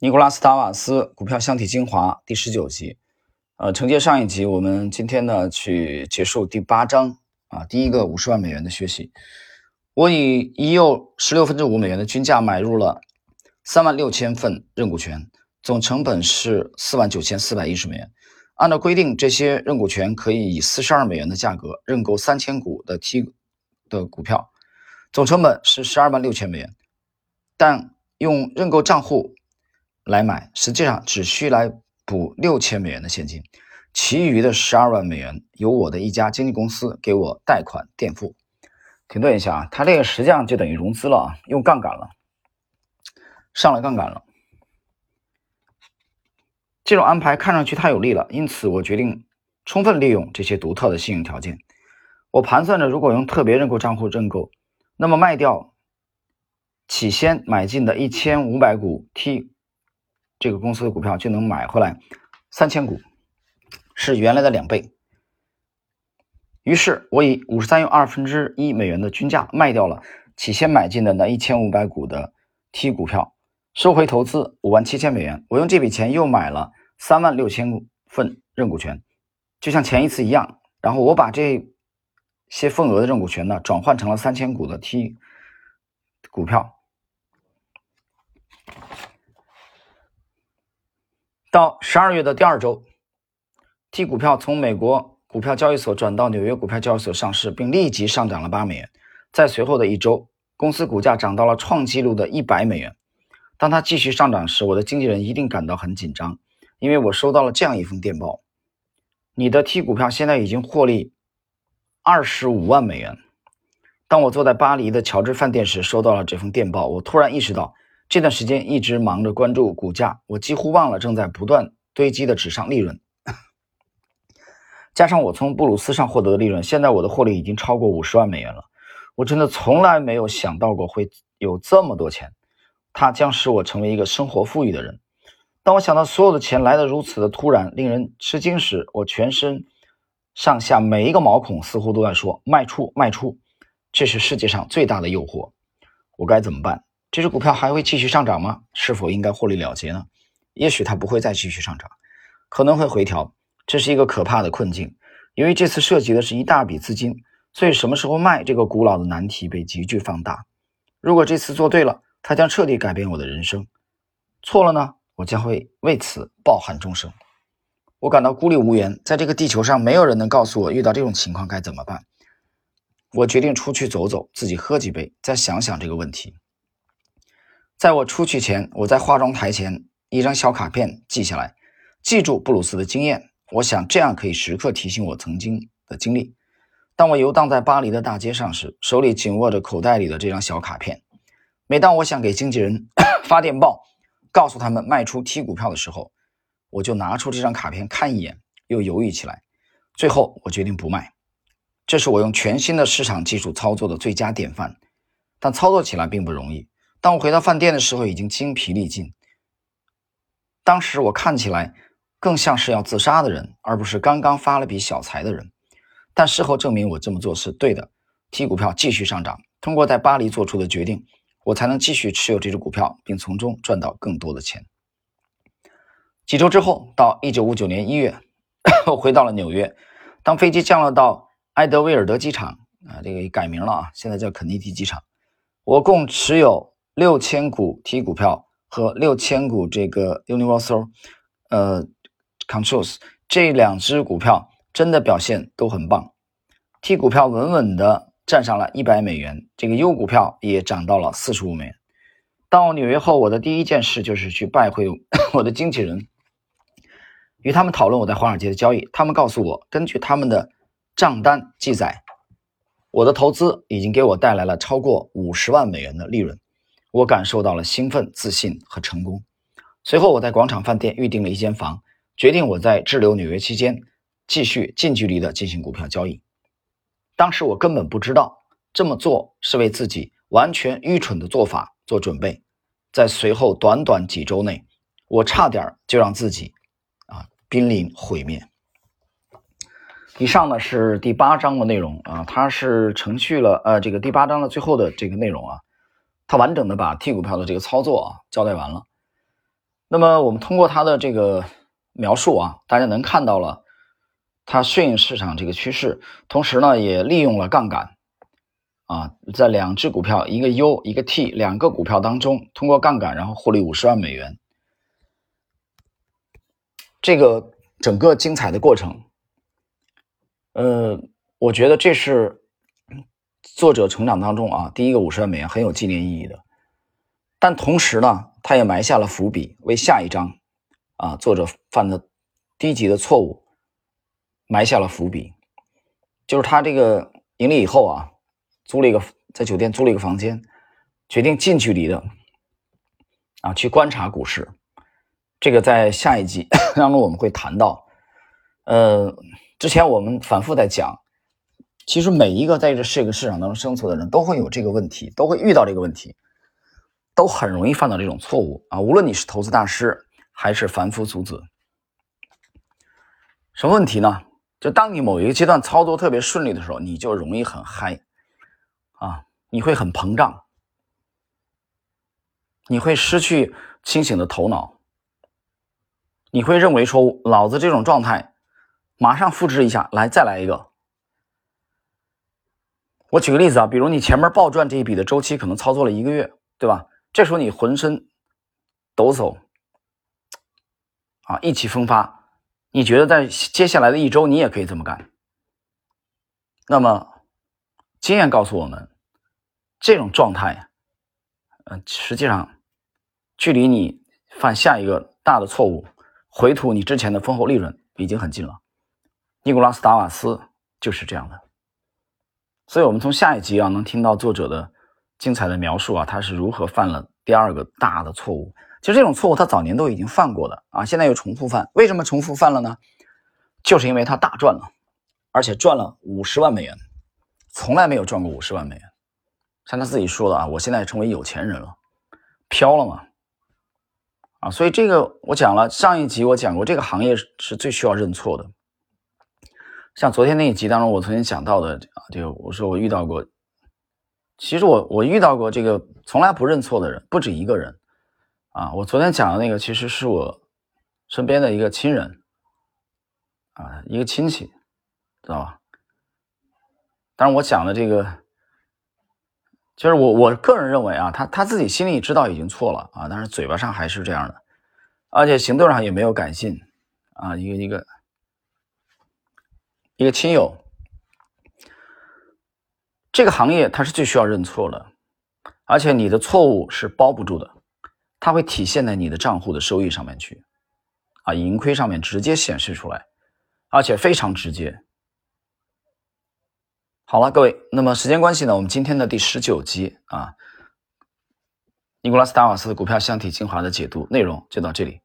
尼古拉斯·达瓦斯股票箱体精华第十九集，呃，承接上一集，我们今天呢去结束第八章啊，第一个五十万美元的学习。我以一又十六分之五美元的均价买入了三万六千份认股权，总成本是四万九千四百一十美元。按照规定，这些认股权可以以四十二美元的价格认购三千股的 T 的股票，总成本是十二万六千美元，但用认购账户。来买，实际上只需来补六千美元的现金，其余的十二万美元由我的一家经纪公司给我贷款垫付。停顿一下啊，他这个实际上就等于融资了啊，用杠杆了，上了杠杆了。这种安排看上去太有利了，因此我决定充分利用这些独特的信用条件。我盘算着，如果用特别认购账户认购，那么卖掉起先买进的一千五百股 T。这个公司的股票就能买回来三千股，是原来的两倍。于是，我以五十三又二分之一美元的均价卖掉了起先买进的那一千五百股的 T 股票，收回投资五万七千美元。我用这笔钱又买了三万六千份认股权，就像前一次一样。然后我把这些份额的认股权呢，转换成了三千股的 T 股票。到十二月的第二周，T 股票从美国股票交易所转到纽约股票交易所上市，并立即上涨了八美元。在随后的一周，公司股价涨到了创纪录的一百美元。当它继续上涨时，我的经纪人一定感到很紧张，因为我收到了这样一封电报：你的 T 股票现在已经获利二十五万美元。当我坐在巴黎的乔治饭店时，收到了这封电报，我突然意识到。这段时间一直忙着关注股价，我几乎忘了正在不断堆积的纸上利润。加上我从布鲁斯上获得的利润，现在我的获利已经超过五十万美元了。我真的从来没有想到过会有这么多钱，它将使我成为一个生活富裕的人。当我想到所有的钱来得如此的突然，令人吃惊时，我全身上下每一个毛孔似乎都在说：“卖出，卖出！”这是世界上最大的诱惑。我该怎么办？这只股票还会继续上涨吗？是否应该获利了结呢？也许它不会再继续上涨，可能会回调。这是一个可怕的困境，因为这次涉及的是一大笔资金，所以什么时候卖这个古老的难题被急剧放大。如果这次做对了，它将彻底改变我的人生；错了呢，我将会为此抱憾终生。我感到孤立无援，在这个地球上没有人能告诉我遇到这种情况该怎么办。我决定出去走走，自己喝几杯，再想想这个问题。在我出去前，我在化妆台前一张小卡片记下来，记住布鲁斯的经验。我想这样可以时刻提醒我曾经的经历。当我游荡在巴黎的大街上时，手里紧握着口袋里的这张小卡片。每当我想给经纪人 发电报，告诉他们卖出 T 股票的时候，我就拿出这张卡片看一眼，又犹豫起来。最后，我决定不卖。这是我用全新的市场技术操作的最佳典范，但操作起来并不容易。当我回到饭店的时候，已经精疲力尽。当时我看起来更像是要自杀的人，而不是刚刚发了笔小财的人。但事后证明，我这么做是对的。T 股票继续上涨，通过在巴黎做出的决定，我才能继续持有这只股票，并从中赚到更多的钱。几周之后，到1959年1月，我回到了纽约。当飞机降落到埃德威尔德机场啊，这个改名了啊，现在叫肯尼迪机场。我共持有。六千股 T 股票和六千股这个 Universal，呃，Controls 这两只股票真的表现都很棒，T 股票稳稳的站上了一百美元，这个 U 股票也涨到了四十五美元。到纽约后，我的第一件事就是去拜会我的经纪人，与他们讨论我在华尔街的交易。他们告诉我，根据他们的账单记载，我的投资已经给我带来了超过五十万美元的利润。我感受到了兴奋、自信和成功。随后，我在广场饭店预订了一间房，决定我在滞留纽约期间继续近距离的进行股票交易。当时我根本不知道这么做是为自己完全愚蠢的做法做准备。在随后短短几周内，我差点就让自己啊濒临毁灭。以上呢是第八章的内容啊，它是程序了呃这个第八章的最后的这个内容啊。他完整的把 T 股票的这个操作啊交代完了。那么我们通过他的这个描述啊，大家能看到了他顺应市场这个趋势，同时呢也利用了杠杆啊，在两只股票一个 U 一个 T 两个股票当中，通过杠杆然后获利五十万美元。这个整个精彩的过程，呃，我觉得这是作者成长当中啊第一个五十万美元很有纪念意义的。但同时呢，他也埋下了伏笔，为下一章啊作者犯的低级的错误埋下了伏笔。就是他这个盈利以后啊，租了一个在酒店租了一个房间，决定近距离的啊去观察股市。这个在下一集 当中我们会谈到，呃，之前我们反复在讲，其实每一个在这这个市场当中生存的人都会有这个问题，都会遇到这个问题，都很容易犯到这种错误啊！无论你是投资大师还是凡夫俗子，什么问题呢？就当你某一个阶段操作特别顺利的时候，你就容易很嗨啊，你会很膨胀，你会失去清醒的头脑。你会认为说，老子这种状态，马上复制一下，来再来一个。我举个例子啊，比如你前面暴赚这一笔的周期可能操作了一个月，对吧？这时候你浑身抖擞，啊，意气风发，你觉得在接下来的一周你也可以这么干。那么，经验告诉我们，这种状态，嗯，实际上距离你犯下一个大的错误。回吐你之前的丰厚利润已经很近了，尼古拉斯达瓦斯就是这样的，所以，我们从下一集啊能听到作者的精彩的描述啊，他是如何犯了第二个大的错误。其实这种错误他早年都已经犯过的啊，现在又重复犯。为什么重复犯了呢？就是因为他大赚了，而且赚了五十万美元，从来没有赚过五十万美元。像他自己说的啊，我现在成为有钱人了，飘了嘛。啊，所以这个我讲了，上一集我讲过，这个行业是最需要认错的。像昨天那一集当中，我曾经讲到的啊，这个我说我遇到过，其实我我遇到过这个从来不认错的人不止一个人啊。我昨天讲的那个其实是我身边的一个亲人啊，一个亲戚，知道吧？但是我讲的这个。就是我我个人认为啊，他他自己心里知道已经错了啊，但是嘴巴上还是这样的，而且行动上也没有改进啊。一个一个一个亲友，这个行业它是最需要认错的，而且你的错误是包不住的，它会体现在你的账户的收益上面去啊，盈亏上面直接显示出来，而且非常直接。好了，各位，那么时间关系呢，我们今天的第十九集啊，尼古拉斯达瓦斯的股票箱体精华的解读内容就到这里。